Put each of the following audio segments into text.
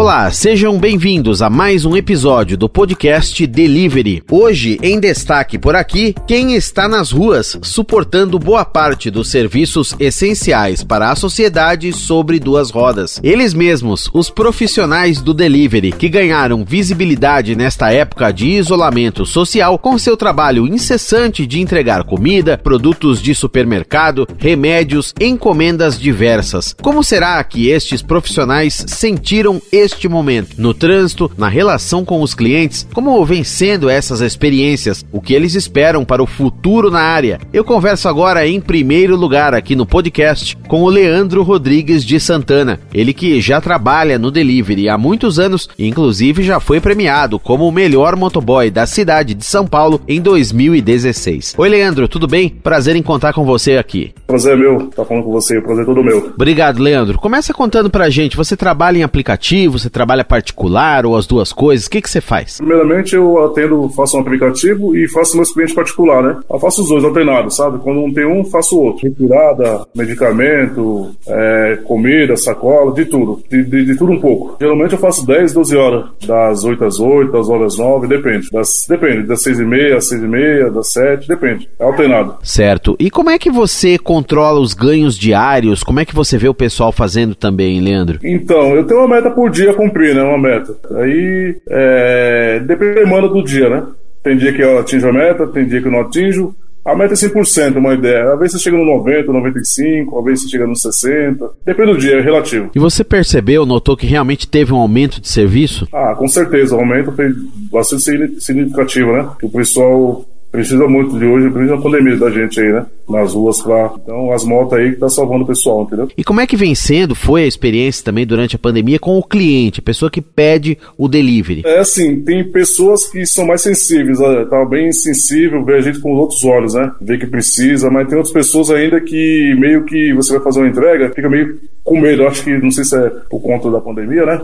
Olá, sejam bem-vindos a mais um episódio do podcast Delivery. Hoje, em destaque por aqui, quem está nas ruas suportando boa parte dos serviços essenciais para a sociedade sobre duas rodas. Eles mesmos, os profissionais do delivery, que ganharam visibilidade nesta época de isolamento social com seu trabalho incessante de entregar comida, produtos de supermercado, remédios, encomendas diversas. Como será que estes profissionais sentiram este neste momento, no trânsito, na relação com os clientes, como vem sendo essas experiências, o que eles esperam para o futuro na área. Eu converso agora em primeiro lugar aqui no podcast com o Leandro Rodrigues de Santana, ele que já trabalha no delivery há muitos anos e inclusive já foi premiado como o melhor motoboy da cidade de São Paulo em 2016. Oi Leandro, tudo bem? Prazer em contar com você aqui. Prazer é meu, tá falando com você, prazer é todo meu. Obrigado, Leandro. Começa contando pra gente, você trabalha em aplicativo, você trabalha particular ou as duas coisas? O que, que você faz? Primeiramente, eu atendo, faço um aplicativo e faço meus clientes particular, né? Eu faço os dois alternados, sabe? Quando um tem um, faço o outro. Retirada, medicamento, é, comida, sacola, de tudo. De, de, de, tudo um pouco. Geralmente eu faço 10, 12 horas. Das 8 às 8, das horas 9, depende. Das, depende, das 6 e meia às 6 e meia, das 7, depende. É alternado. Certo. E como é que você controla os ganhos diários? Como é que você vê o pessoal fazendo também, Leandro? Então, eu tenho uma meta por dia cumprir, né? Uma meta. Aí é, depende da demanda do dia, né? Tem dia que eu atinjo a meta, tem dia que eu não atinjo. A meta é 100%, uma ideia. Às vezes você chega no 90, 95, às vezes você chega no 60. Depende do dia, é relativo. E você percebeu, notou que realmente teve um aumento de serviço? Ah, com certeza. O aumento foi bastante significativo, né? Que o pessoal precisa muito de hoje, precisa da pandemia da gente aí, né? Nas ruas lá. Então, as motos aí que tá salvando o pessoal, entendeu? E como é que vem sendo, foi a experiência também durante a pandemia com o cliente, a pessoa que pede o delivery? É assim, tem pessoas que são mais sensíveis, tá bem sensível, vê a gente com outros olhos, né? Vê que precisa, mas tem outras pessoas ainda que meio que você vai fazer uma entrega, fica meio com medo. Acho que, não sei se é por conta da pandemia, né?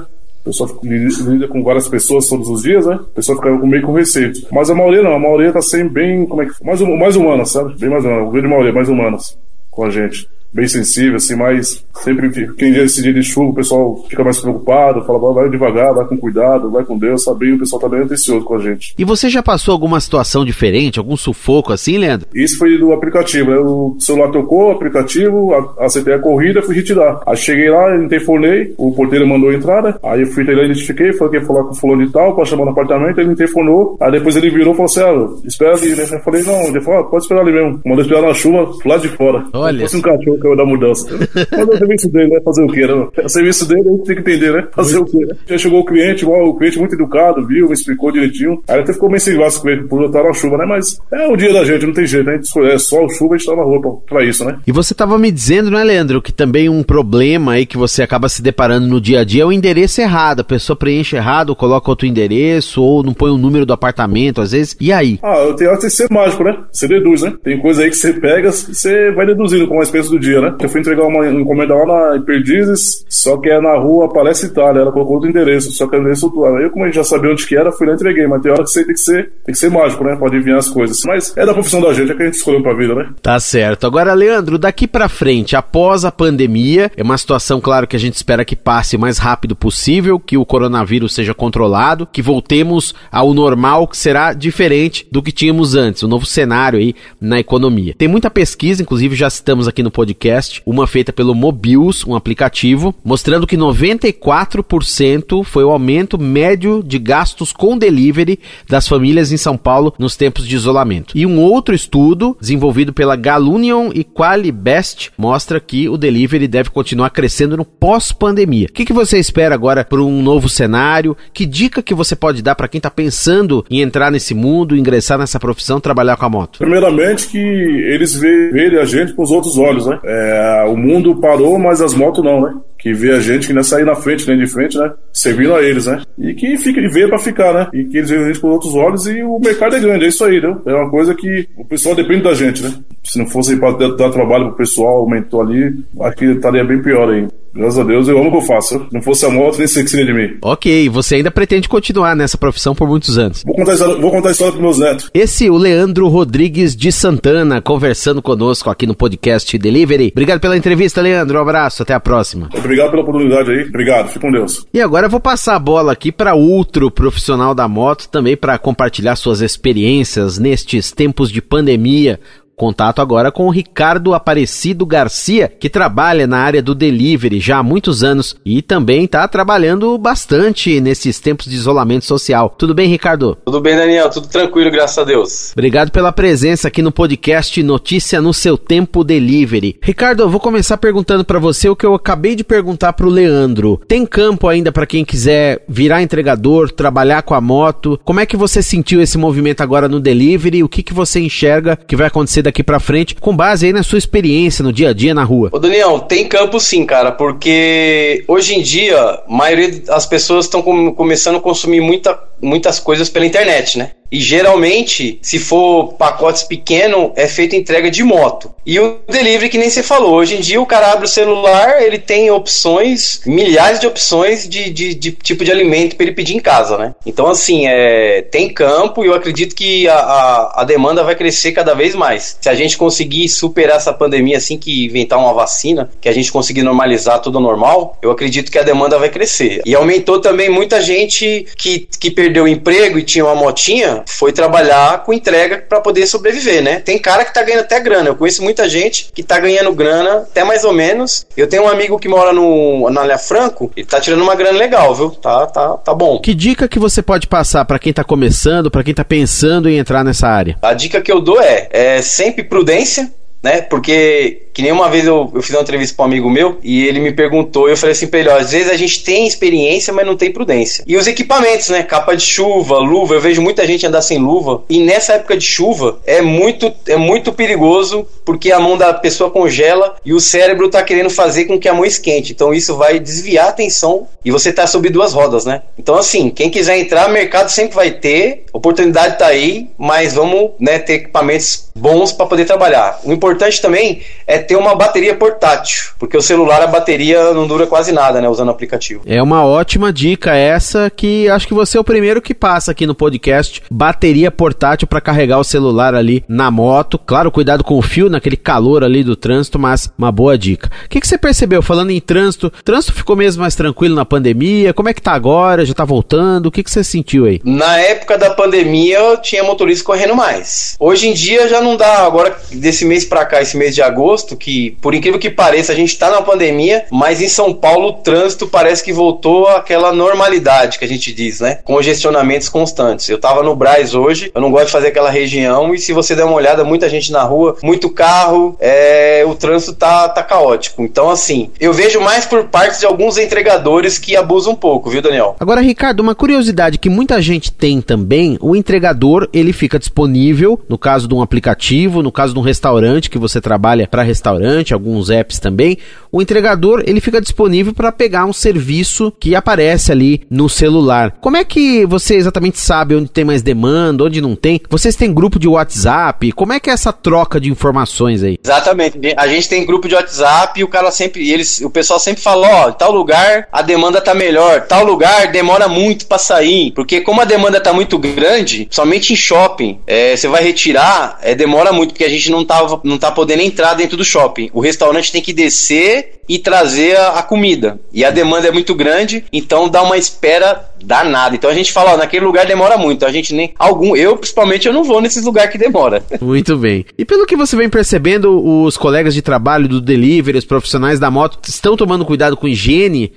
Pessoa lida com várias pessoas todos os dias, né? A pessoa fica meio com receio. Mas a maioria não, a maioria tá sempre bem, como é que mais, mais humana, sabe? Bem mais humana, a grande maioria mais humanas com a gente bem sensível, assim, mas sempre quem dia esse dia de chuva, o pessoal fica mais preocupado, fala, vai devagar, vai com cuidado, vai com Deus, sabe? o pessoal tá bem atencioso com a gente. E você já passou alguma situação diferente, algum sufoco assim, Leandro? Isso foi do aplicativo, né? O celular tocou, o aplicativo, aceitei a corrida, fui retirar. Aí cheguei lá, interfonei, o porteiro mandou entrar, né? Aí eu fui até lá, identifiquei, falei que ia falar com o fulano de tal, pra chamar no apartamento, ele interfonou, aí depois ele virou e falou assim, ah, espera ali, né? Eu falei, não, ele falou, ah, pode esperar ali mesmo. Mandou esperar na chuva, lá de fora. Olha. Fosse um cachorro da mudança. Mas é o serviço dele, né? Fazer o quê, né? É o serviço dele, a gente tem que entender, né? Fazer muito. o quê, né? Já chegou o cliente, o cliente muito educado, viu, me explicou direitinho. Aí até ficou meio sem graça com ele, por estar na chuva, né? Mas é o dia da gente, não tem jeito, né? É sol, chuva, a gente tá na rua pra, pra isso, né? E você tava me dizendo, né, Leandro, que também um problema aí que você acaba se deparando no dia a dia é o endereço errado. A pessoa preenche errado, coloca outro endereço, ou não põe o número do apartamento, às vezes. E aí? Ah, eu tenho que ser mágico, né? Você deduz, né? Tem coisa aí que você pega, você vai deduzindo com a experiência do dia, né? Eu fui entregar uma encomenda lá na Perdizes, só que é na rua Palestra Itália. Ela colocou outro endereço, só que é o endereço atual. Eu, como a gente já sabia onde que era, fui lá e entreguei. Mas tem hora que você tem que ser, tem que ser mágico, né? Pode adivinhar as coisas. Mas é da profissão da gente, é que a gente escolheu pra vida, né? Tá certo. Agora, Leandro, daqui pra frente, após a pandemia, é uma situação, claro, que a gente espera que passe o mais rápido possível, que o coronavírus seja controlado, que voltemos ao normal, que será diferente do que tínhamos antes, o um novo cenário aí na economia. Tem muita pesquisa, inclusive já citamos aqui no podcast, uma feita pelo Mobius, um aplicativo, mostrando que 94% foi o aumento médio de gastos com delivery das famílias em São Paulo nos tempos de isolamento. E um outro estudo, desenvolvido pela Galunion e Qualibest, mostra que o delivery deve continuar crescendo no pós-pandemia. O que, que você espera agora para um novo cenário? Que dica que você pode dar para quem está pensando em entrar nesse mundo, ingressar nessa profissão, trabalhar com a moto? Primeiramente que eles verem a gente com os outros olhos, né? É, o mundo parou, mas as motos não, né? Que vê a gente que não é sair na frente, nem de frente, né? Servindo a eles, né? E que fica e vê pra ficar, né? E que eles veem a gente com outros olhos e o mercado é grande, é isso aí, né? É uma coisa que o pessoal depende da gente, né? Se não fosse para dar trabalho pro pessoal, aumentou ali, acho que estaria bem pior aí. Graças a Deus, eu amo o que eu faço. Se não fosse a moto, nem sei que seria de mim. Ok, você ainda pretende continuar nessa profissão por muitos anos. Vou contar a história, vou contar a história pros meus netos. Esse, o Leandro Rodrigues de Santana, conversando conosco aqui no podcast Delivery. Obrigado pela entrevista, Leandro. Um abraço, até a próxima. Obrigado pela oportunidade aí. Obrigado, fique com Deus. E agora eu vou passar a bola aqui para outro profissional da moto, também para compartilhar suas experiências nestes tempos de pandemia. Contato agora com o Ricardo Aparecido Garcia, que trabalha na área do delivery já há muitos anos e também está trabalhando bastante nesses tempos de isolamento social. Tudo bem, Ricardo? Tudo bem, Daniel. Tudo tranquilo, graças a Deus. Obrigado pela presença aqui no podcast Notícia no seu Tempo Delivery. Ricardo, eu vou começar perguntando para você o que eu acabei de perguntar para o Leandro. Tem campo ainda para quem quiser virar entregador, trabalhar com a moto? Como é que você sentiu esse movimento agora no delivery? O que, que você enxerga que vai acontecer daqui para frente, com base aí na sua experiência no dia a dia na rua? Ô Daniel, tem campo sim, cara, porque hoje em dia a maioria das pessoas estão com, começando a consumir muita, muitas coisas pela internet, né? E geralmente, se for pacotes pequenos, é feita entrega de moto. E o delivery, que nem você falou, hoje em dia o cara abre o celular, ele tem opções, milhares de opções de, de, de tipo de alimento para ele pedir em casa, né? Então, assim, é, tem campo e eu acredito que a, a, a, demanda vai crescer cada vez mais. Se a gente conseguir superar essa pandemia assim que inventar uma vacina, que a gente conseguir normalizar tudo normal, eu acredito que a demanda vai crescer. E aumentou também muita gente que, que perdeu o emprego e tinha uma motinha foi trabalhar com entrega para poder sobreviver, né? Tem cara que tá ganhando até grana. Eu conheço muita gente que tá ganhando grana, até mais ou menos. Eu tenho um amigo que mora no, na Alha Franco, ele tá tirando uma grana legal, viu? Tá, tá, tá bom. Que dica que você pode passar para quem tá começando, para quem tá pensando em entrar nessa área? A dica que eu dou é, é sempre prudência, né? Porque que nem uma vez eu, eu fiz uma entrevista com um amigo meu e ele me perguntou, eu falei assim pra ele, ó, às vezes a gente tem experiência, mas não tem prudência. E os equipamentos, né? Capa de chuva, luva, eu vejo muita gente andar sem luva. E nessa época de chuva é muito, é muito perigoso porque a mão da pessoa congela e o cérebro tá querendo fazer com que a mão esquente. Então isso vai desviar a atenção e você tá sob duas rodas, né? Então assim, quem quiser entrar, mercado sempre vai ter, oportunidade tá aí, mas vamos, né, ter equipamentos bons para poder trabalhar. O importante também é ter uma bateria portátil, porque o celular a bateria não dura quase nada, né, usando o aplicativo. É uma ótima dica essa que acho que você é o primeiro que passa aqui no podcast, bateria portátil para carregar o celular ali na moto. Claro, cuidado com o fio naquele calor ali do trânsito, mas uma boa dica. O que, que você percebeu falando em trânsito? Trânsito ficou mesmo mais tranquilo na pandemia? Como é que tá agora? Já tá voltando? O que, que você sentiu aí? Na época da pandemia eu tinha motorista correndo mais. Hoje em dia já não dá, agora desse mês para cá, esse mês de agosto, que, por incrível que pareça, a gente está na pandemia, mas em São Paulo o trânsito parece que voltou àquela normalidade que a gente diz, né? Congestionamentos constantes. Eu tava no Braz hoje, eu não gosto de fazer aquela região, e se você der uma olhada, muita gente na rua, muito carro, é, o trânsito tá, tá caótico. Então, assim, eu vejo mais por parte de alguns entregadores que abusam um pouco, viu, Daniel? Agora, Ricardo, uma curiosidade que muita gente tem também, o entregador, ele fica disponível, no caso de um aplicativo, no caso de um restaurante que você trabalha para restaurante, alguns apps também, o entregador ele fica disponível para pegar um serviço que aparece ali no celular. Como é que você exatamente sabe onde tem mais demanda, onde não tem? Vocês têm grupo de WhatsApp? Como é que é essa troca de informações aí? Exatamente. A gente tem grupo de WhatsApp e o cara sempre, eles, o pessoal sempre fala, ó, oh, tal lugar a demanda tá melhor, tal lugar demora muito para sair, porque como a demanda tá muito grande, somente em shopping, é, você vai retirar, é, demora muito porque a gente não tá, não tá podendo entrar dentro do shopping shopping. O restaurante tem que descer e trazer a, a, comida. E a demanda é muito grande, então dá uma espera danada. Então a gente fala, ó, naquele lugar demora muito. A gente nem. Algum. Eu, principalmente, eu não vou nesses lugares que demora. Muito bem. E pelo que você vem percebendo, os colegas de trabalho do delivery, os profissionais da moto, estão tomando cuidado com higiene?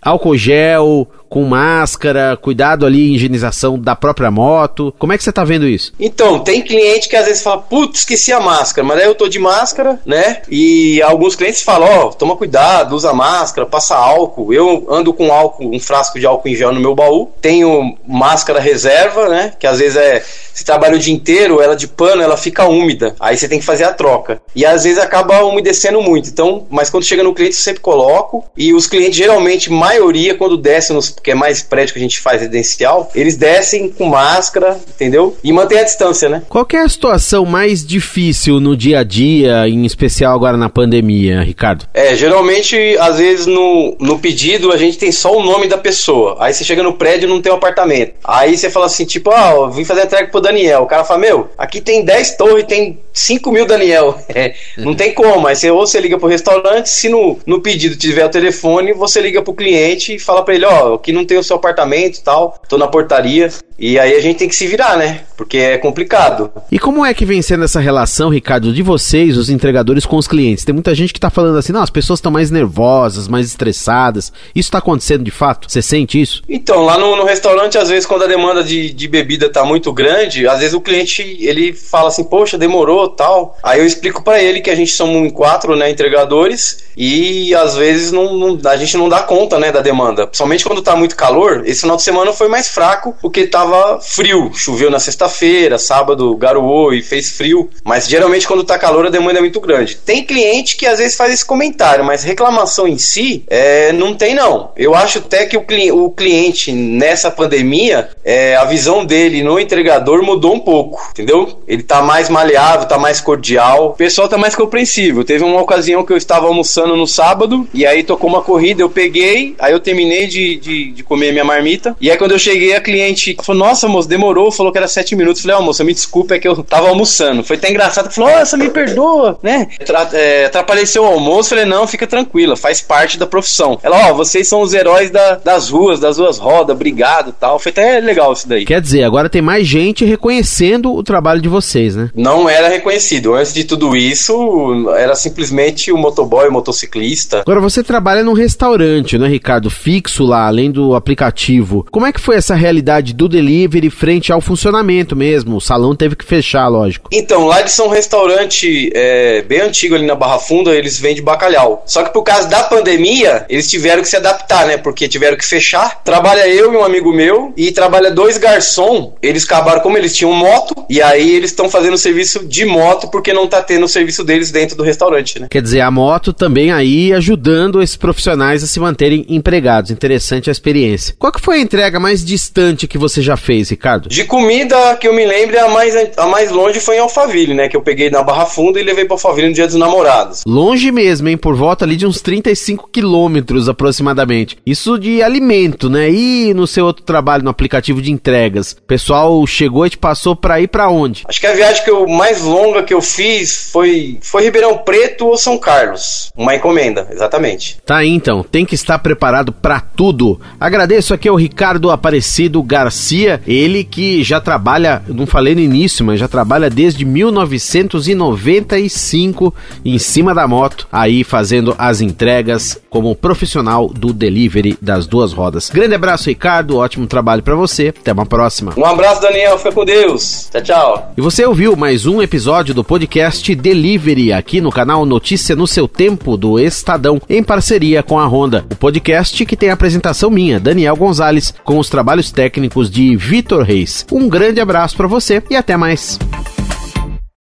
Álcool gel, com máscara, cuidado ali, higienização da própria moto. Como é que você tá vendo isso? Então, tem cliente que às vezes fala, putz, esqueci a máscara, mas aí eu tô de máscara, né? E alguns clientes falam, ó, oh, toma cuidado, usa máscara, passa álcool. Eu ando com álcool, um frasco de álcool em gel no meu baú. Tenho máscara reserva, né? Que às vezes é você trabalha o dia inteiro, ela de pano, ela fica úmida. Aí você tem que fazer a troca. E às vezes acaba umedecendo muito. Então, mas quando chega no cliente, eu sempre coloco. E os clientes, geralmente, maioria, quando desce nos que é mais prédio que a gente faz residencial, eles descem com máscara, entendeu? E mantém a distância, né? Qual é a situação mais difícil no dia a dia, em especial agora na pandemia, Ricardo? É, geralmente, às vezes no, no pedido a gente tem só o nome da pessoa. Aí você chega no prédio e não tem um apartamento. Aí você fala assim, tipo, ah, eu vim fazer a entrega pro Daniel. O cara fala, meu, aqui tem 10 torres, tem 5 mil Daniel. Não tem como. Aí você, ou você liga pro restaurante, se no, no pedido tiver o telefone, você liga pro cliente e fala para ele, ó, aqui não tem o seu apartamento e tal, tô na portaria. E aí a gente tem que se virar, né? Porque é complicado. E como é que vem sendo essa relação, Ricardo, de vocês, os entregadores, com os clientes? Tem muita gente que tá falando assim, não, as pessoas estão mais nervosas, mais estressadas. Isso tá acontecendo de fato? Você sente isso? Então, lá no, no, restaurante, às vezes, quando a demanda de, de bebida tá muito grande, às vezes o cliente, ele fala assim, poxa, demorou, tal. Aí eu explico para ele que a gente somos quatro, né, entregadores, e às vezes não, não, a gente não dá conta, né, da demanda. Principalmente quando tá muito calor, esse final de semana foi mais fraco, porque tava frio. Choveu na sexta-feira, sábado garoou e fez frio. Mas geralmente quando tá calor a demanda é muito grande. Tem cliente que às vezes faz esse comentário, mas reclamação em si é, não tem não. Eu acho até que o, cli o cliente nessa pandemia, é, a visão dele no entregador mudou um pouco, entendeu? Ele tá mais maleável, tá mais cordial. O pessoal tá mais compreensível. Teve uma ocasião que eu estava almoçando no sábado e aí tocou uma corrida, eu peguei, aí eu terminei de, de, de comer minha marmita. E aí quando eu cheguei, a cliente falou: nossa, moço, demorou, falou que era sete minutos. Falei, ó, oh, moça, me desculpa, é que eu tava almoçando. Foi até engraçado, falou, nossa, me perdoa, né? É, atrapalhei seu almoço. Falei, não, fica tranquila, faz parte da profissão. Ela, ó, oh, vocês são os heróis da, das ruas, das ruas rodas, obrigado tal. Foi até legal isso daí. Quer dizer, agora tem mais gente reconhecendo o trabalho de vocês, né? Não era reconhecido. Antes de tudo isso, era simplesmente o motoboy, o motociclista. Agora, você trabalha num restaurante, né, Ricardo? Fixo lá, além do aplicativo. Como é que foi essa realidade do delivery? frente ao funcionamento mesmo. O salão teve que fechar, lógico. Então, lá eles são um restaurante é, bem antigo ali na Barra Funda, eles vendem bacalhau. Só que por causa da pandemia, eles tiveram que se adaptar, né? Porque tiveram que fechar. Trabalha eu e um amigo meu, e trabalha dois garçom. Eles acabaram, como eles tinham moto, e aí eles estão fazendo serviço de moto porque não tá tendo o serviço deles dentro do restaurante, né? Quer dizer, a moto também aí ajudando esses profissionais a se manterem empregados. Interessante a experiência. Qual que foi a entrega mais distante que você já fez, Ricardo? De comida que eu me lembro, a mais, a mais longe foi em Alphaville, né? Que eu peguei na Barra Funda e levei para Alphaville no Dia dos Namorados. Longe mesmo, hein? Por volta ali de uns 35 quilômetros aproximadamente. Isso de alimento, né? E no seu outro trabalho no aplicativo de entregas, o pessoal chegou e te passou para ir para onde? Acho que a viagem que eu, mais longa que eu fiz foi, foi Ribeirão Preto ou São Carlos. Uma encomenda, exatamente. Tá aí então, tem que estar preparado para tudo. Agradeço aqui ao Ricardo Aparecido Garcia ele que já trabalha, não falei no início, mas já trabalha desde 1995 em cima da moto, aí fazendo as entregas como profissional do delivery das duas rodas. Grande abraço, Ricardo, ótimo trabalho para você. Até uma próxima. Um abraço, Daniel, fica com Deus. Tchau, tchau. E você ouviu mais um episódio do podcast Delivery aqui no canal Notícia no seu tempo do Estadão, em parceria com a Honda. O podcast que tem a apresentação minha, Daniel Gonzalez, com os trabalhos técnicos de Vitor Reis. Um grande abraço para você e até mais.